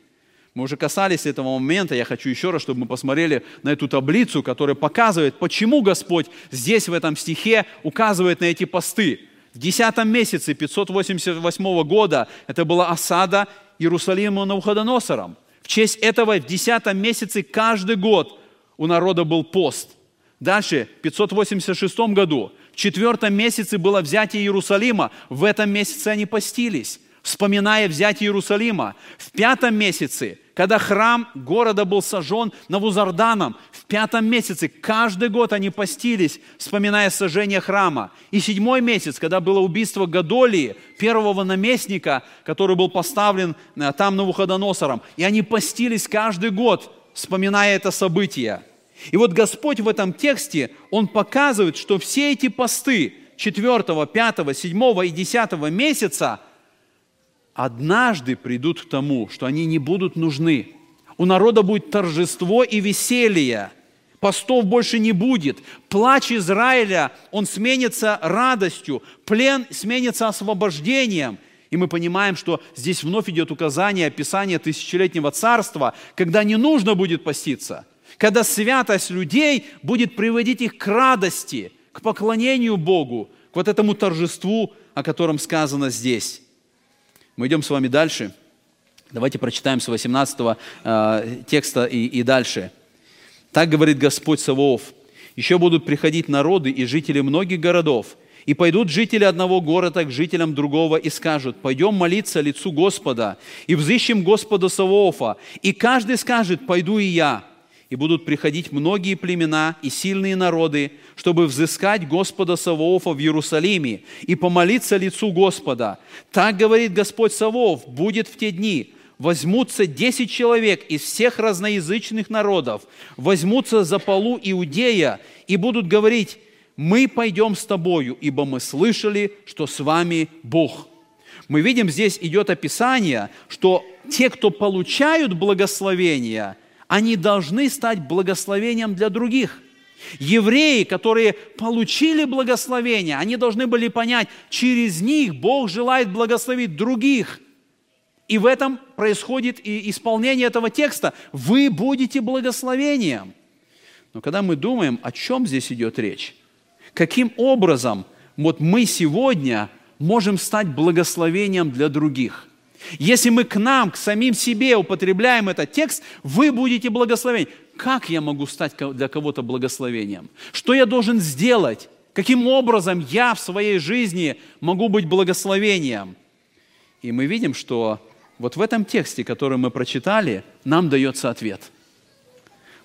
Мы уже касались этого момента, я хочу еще раз, чтобы мы посмотрели на эту таблицу, которая показывает, почему Господь здесь, в этом стихе, указывает на эти посты – в 10 месяце 588 года это была осада Иерусалима Навуходоносором. В честь этого в 10 месяце каждый год у народа был пост. Дальше, в 586 году, в четвертом месяце было взятие Иерусалима. В этом месяце они постились, вспоминая взятие Иерусалима. В пятом месяце когда храм города был сожжен Навузарданом в пятом месяце. Каждый год они постились, вспоминая сожжение храма. И седьмой месяц, когда было убийство Гадолии, первого наместника, который был поставлен э, там Навуходоносором. И они постились каждый год, вспоминая это событие. И вот Господь в этом тексте, Он показывает, что все эти посты 4, 5, 7 и 10 месяца – однажды придут к тому, что они не будут нужны. У народа будет торжество и веселье. Постов больше не будет. Плач Израиля, он сменится радостью. Плен сменится освобождением. И мы понимаем, что здесь вновь идет указание, описание тысячелетнего царства, когда не нужно будет поститься, когда святость людей будет приводить их к радости, к поклонению Богу, к вот этому торжеству, о котором сказано здесь. Мы идем с вами дальше. Давайте прочитаем с 18 э, текста и, и дальше. Так говорит Господь Саваоф. «Еще будут приходить народы и жители многих городов, и пойдут жители одного города к жителям другого и скажут, пойдем молиться лицу Господа, и взыщем Господа Саваофа. И каждый скажет, пойду и я и будут приходить многие племена и сильные народы, чтобы взыскать Господа Савоофа в Иерусалиме и помолиться лицу Господа. Так говорит Господь Савоов, будет в те дни, возьмутся десять человек из всех разноязычных народов, возьмутся за полу Иудея и будут говорить, мы пойдем с тобою, ибо мы слышали, что с вами Бог. Мы видим, здесь идет описание, что те, кто получают благословение – они должны стать благословением для других. Евреи, которые получили благословение, они должны были понять, через них Бог желает благословить других. И в этом происходит и исполнение этого текста. Вы будете благословением. Но когда мы думаем, о чем здесь идет речь, каким образом вот мы сегодня можем стать благословением для других – если мы к нам, к самим себе употребляем этот текст, вы будете благословения. Как я могу стать для кого-то благословением? Что я должен сделать? Каким образом я в своей жизни могу быть благословением? И мы видим, что вот в этом тексте, который мы прочитали, нам дается ответ.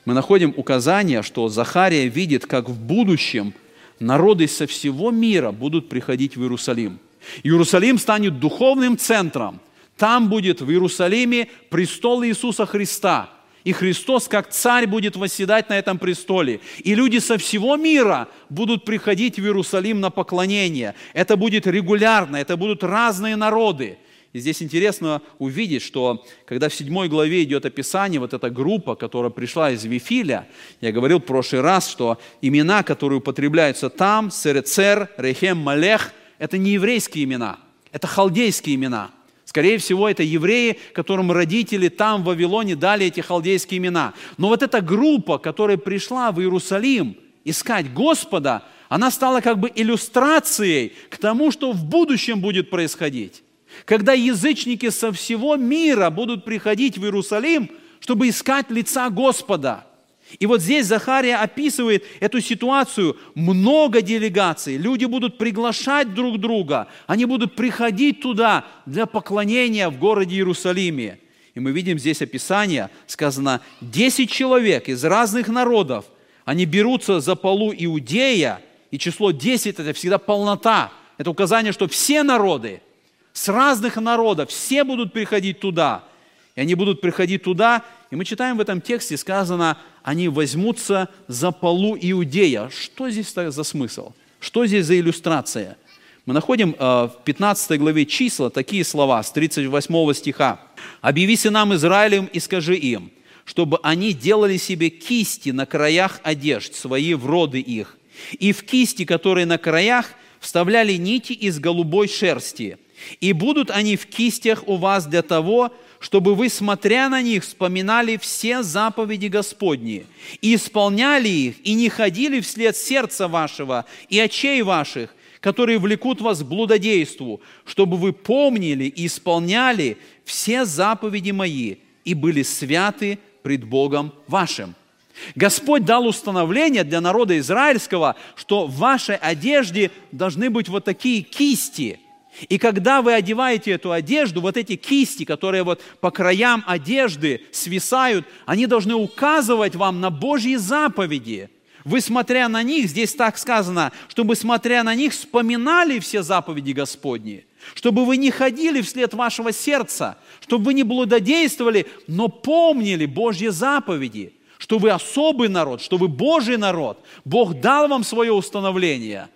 Мы находим указание, что Захария видит, как в будущем народы со всего мира будут приходить в Иерусалим. Иерусалим станет духовным центром, там будет в Иерусалиме престол Иисуса Христа. И Христос как царь будет восседать на этом престоле. И люди со всего мира будут приходить в Иерусалим на поклонение. Это будет регулярно, это будут разные народы. И здесь интересно увидеть, что когда в седьмой главе идет описание, вот эта группа, которая пришла из Вифиля, я говорил в прошлый раз, что имена, которые употребляются там, Серецер, Рехем, Малех, это не еврейские имена, это халдейские имена – Скорее всего, это евреи, которым родители там, в Вавилоне, дали эти халдейские имена. Но вот эта группа, которая пришла в Иерусалим искать Господа, она стала как бы иллюстрацией к тому, что в будущем будет происходить. Когда язычники со всего мира будут приходить в Иерусалим, чтобы искать лица Господа – и вот здесь Захария описывает эту ситуацию. Много делегаций, люди будут приглашать друг друга, они будут приходить туда для поклонения в городе Иерусалиме. И мы видим здесь описание, сказано, 10 человек из разных народов, они берутся за полу Иудея, и число 10 – это всегда полнота. Это указание, что все народы, с разных народов, все будут приходить туда. И они будут приходить туда, и мы читаем в этом тексте, сказано, они возьмутся за полу Иудея. Что здесь за смысл? Что здесь за иллюстрация? Мы находим э, в 15 главе числа такие слова с 38 стиха. «Объяви нам Израилем и скажи им, чтобы они делали себе кисти на краях одежд свои в роды их, и в кисти, которые на краях, вставляли нити из голубой шерсти, и будут они в кистях у вас для того, чтобы вы, смотря на них, вспоминали все заповеди Господни и исполняли их, и не ходили вслед сердца вашего и очей ваших, которые влекут вас к блудодейству, чтобы вы помнили и исполняли все заповеди мои и были святы пред Богом вашим». Господь дал установление для народа израильского, что в вашей одежде должны быть вот такие кисти – и когда вы одеваете эту одежду, вот эти кисти, которые вот по краям одежды свисают, они должны указывать вам на Божьи заповеди. Вы, смотря на них, здесь так сказано, чтобы, смотря на них, вспоминали все заповеди Господни, чтобы вы не ходили вслед вашего сердца, чтобы вы не блудодействовали, но помнили Божьи заповеди, что вы особый народ, что вы Божий народ. Бог дал вам свое установление –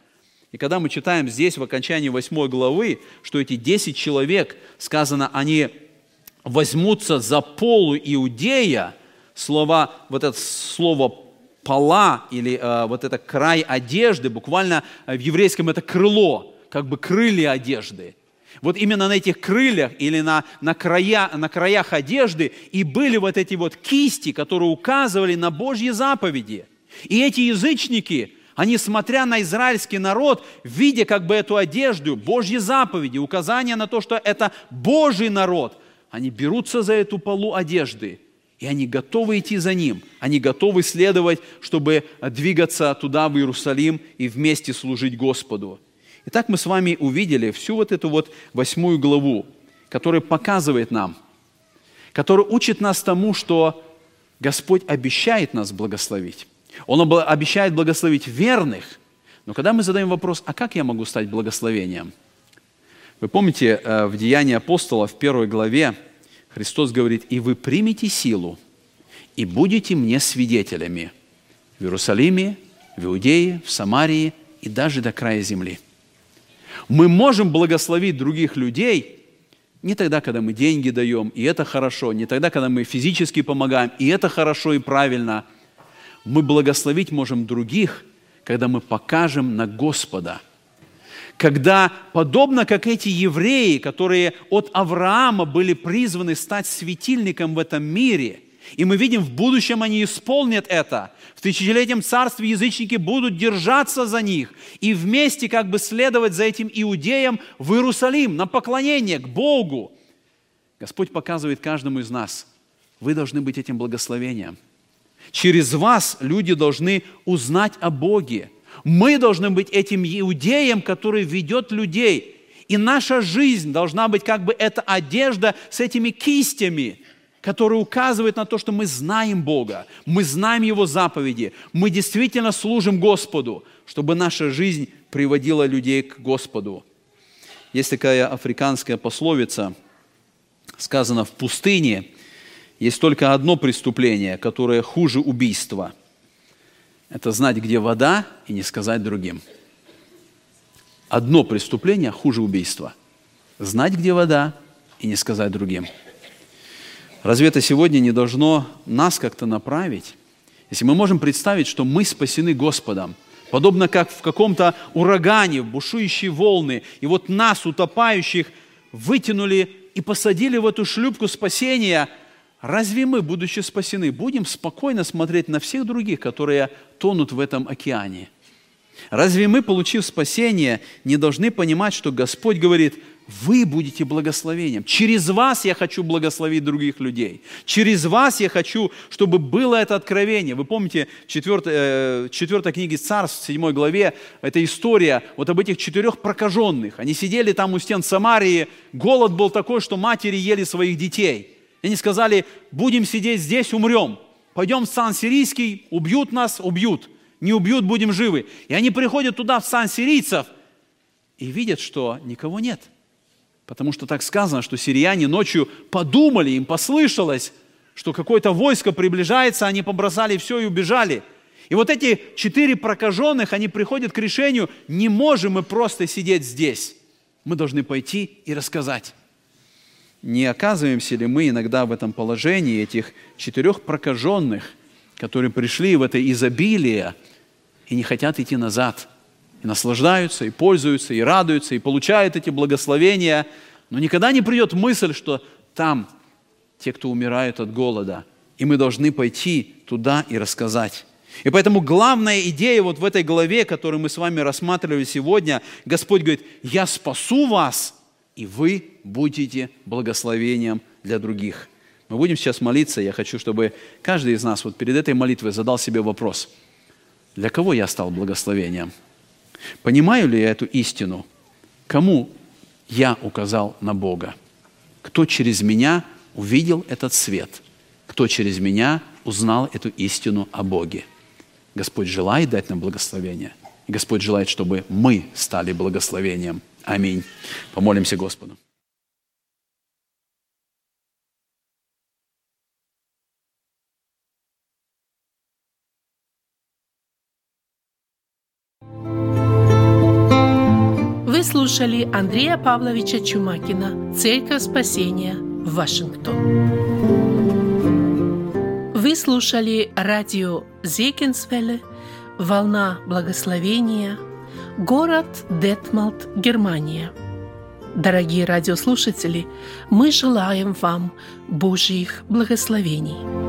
и когда мы читаем здесь, в окончании 8 главы, что эти 10 человек, сказано, они возьмутся за полу Иудея, слова, вот это слово пола или э, вот это край одежды, буквально в еврейском это крыло, как бы крылья одежды. Вот именно на этих крыльях или на, на, края, на краях одежды и были вот эти вот кисти, которые указывали на Божьи заповеди. И эти язычники – они, смотря на израильский народ, видя как бы эту одежду, Божьи заповеди, указания на то, что это Божий народ, они берутся за эту полу одежды, и они готовы идти за ним. Они готовы следовать, чтобы двигаться туда, в Иерусалим, и вместе служить Господу. Итак, мы с вами увидели всю вот эту вот восьмую главу, которая показывает нам, которая учит нас тому, что Господь обещает нас благословить. Он обещает благословить верных. Но когда мы задаем вопрос, а как я могу стать благословением? Вы помните, э, в Деянии апостола в первой главе Христос говорит, «И вы примете силу, и будете мне свидетелями в Иерусалиме, в Иудее, в Самарии и даже до края земли». Мы можем благословить других людей не тогда, когда мы деньги даем, и это хорошо, не тогда, когда мы физически помогаем, и это хорошо и правильно – мы благословить можем других, когда мы покажем на Господа. Когда, подобно как эти евреи, которые от Авраама были призваны стать светильником в этом мире, и мы видим, в будущем они исполнят это. В тысячелетнем царстве язычники будут держаться за них и вместе как бы следовать за этим иудеям в Иерусалим на поклонение к Богу. Господь показывает каждому из нас, вы должны быть этим благословением – Через вас люди должны узнать о Боге. Мы должны быть этим иудеем, который ведет людей. И наша жизнь должна быть как бы эта одежда с этими кистями, которые указывают на то, что мы знаем Бога, мы знаем Его заповеди, мы действительно служим Господу, чтобы наша жизнь приводила людей к Господу. Есть такая африканская пословица, сказано в пустыне – есть только одно преступление, которое хуже убийства. Это знать, где вода, и не сказать другим. Одно преступление хуже убийства. Знать, где вода, и не сказать другим. Разве это сегодня не должно нас как-то направить? Если мы можем представить, что мы спасены Господом, подобно как в каком-то урагане, бушующие волны, и вот нас, утопающих, вытянули и посадили в эту шлюпку спасения, разве мы, будучи спасены, будем спокойно смотреть на всех других, которые тонут в этом океане? Разве мы, получив спасение, не должны понимать, что Господь говорит – вы будете благословением. Через вас я хочу благословить других людей. Через вас я хочу, чтобы было это откровение. Вы помните, 4, 4 э, книги Царств, 7 главе, это история вот об этих четырех прокаженных. Они сидели там у стен Самарии, голод был такой, что матери ели своих детей. И они сказали, будем сидеть здесь, умрем. Пойдем в Сан Сирийский, убьют нас, убьют. Не убьют, будем живы. И они приходят туда, в Сан Сирийцев, и видят, что никого нет – Потому что так сказано, что сирияне ночью подумали, им послышалось, что какое-то войско приближается, они побросали все и убежали. И вот эти четыре прокаженных, они приходят к решению, не можем мы просто сидеть здесь. Мы должны пойти и рассказать. Не оказываемся ли мы иногда в этом положении этих четырех прокаженных, которые пришли в это изобилие и не хотят идти назад – и наслаждаются, и пользуются, и радуются, и получают эти благословения. Но никогда не придет мысль, что там те, кто умирают от голода, и мы должны пойти туда и рассказать. И поэтому главная идея вот в этой главе, которую мы с вами рассматривали сегодня, Господь говорит, я спасу вас, и вы будете благословением для других. Мы будем сейчас молиться, я хочу, чтобы каждый из нас вот перед этой молитвой задал себе вопрос, для кого я стал благословением? Понимаю ли я эту истину? Кому я указал на Бога? Кто через меня увидел этот свет? Кто через меня узнал эту истину о Боге? Господь желает дать нам благословение. И Господь желает, чтобы мы стали благословением. Аминь. Помолимся Господу. Вы слушали Андрея Павловича Чумакина «Церковь спасения. Вашингтон». Вы слушали радио Зекинсвелле «Волна благословения», город Детмалт, Германия. Дорогие радиослушатели, мы желаем вам Божьих благословений.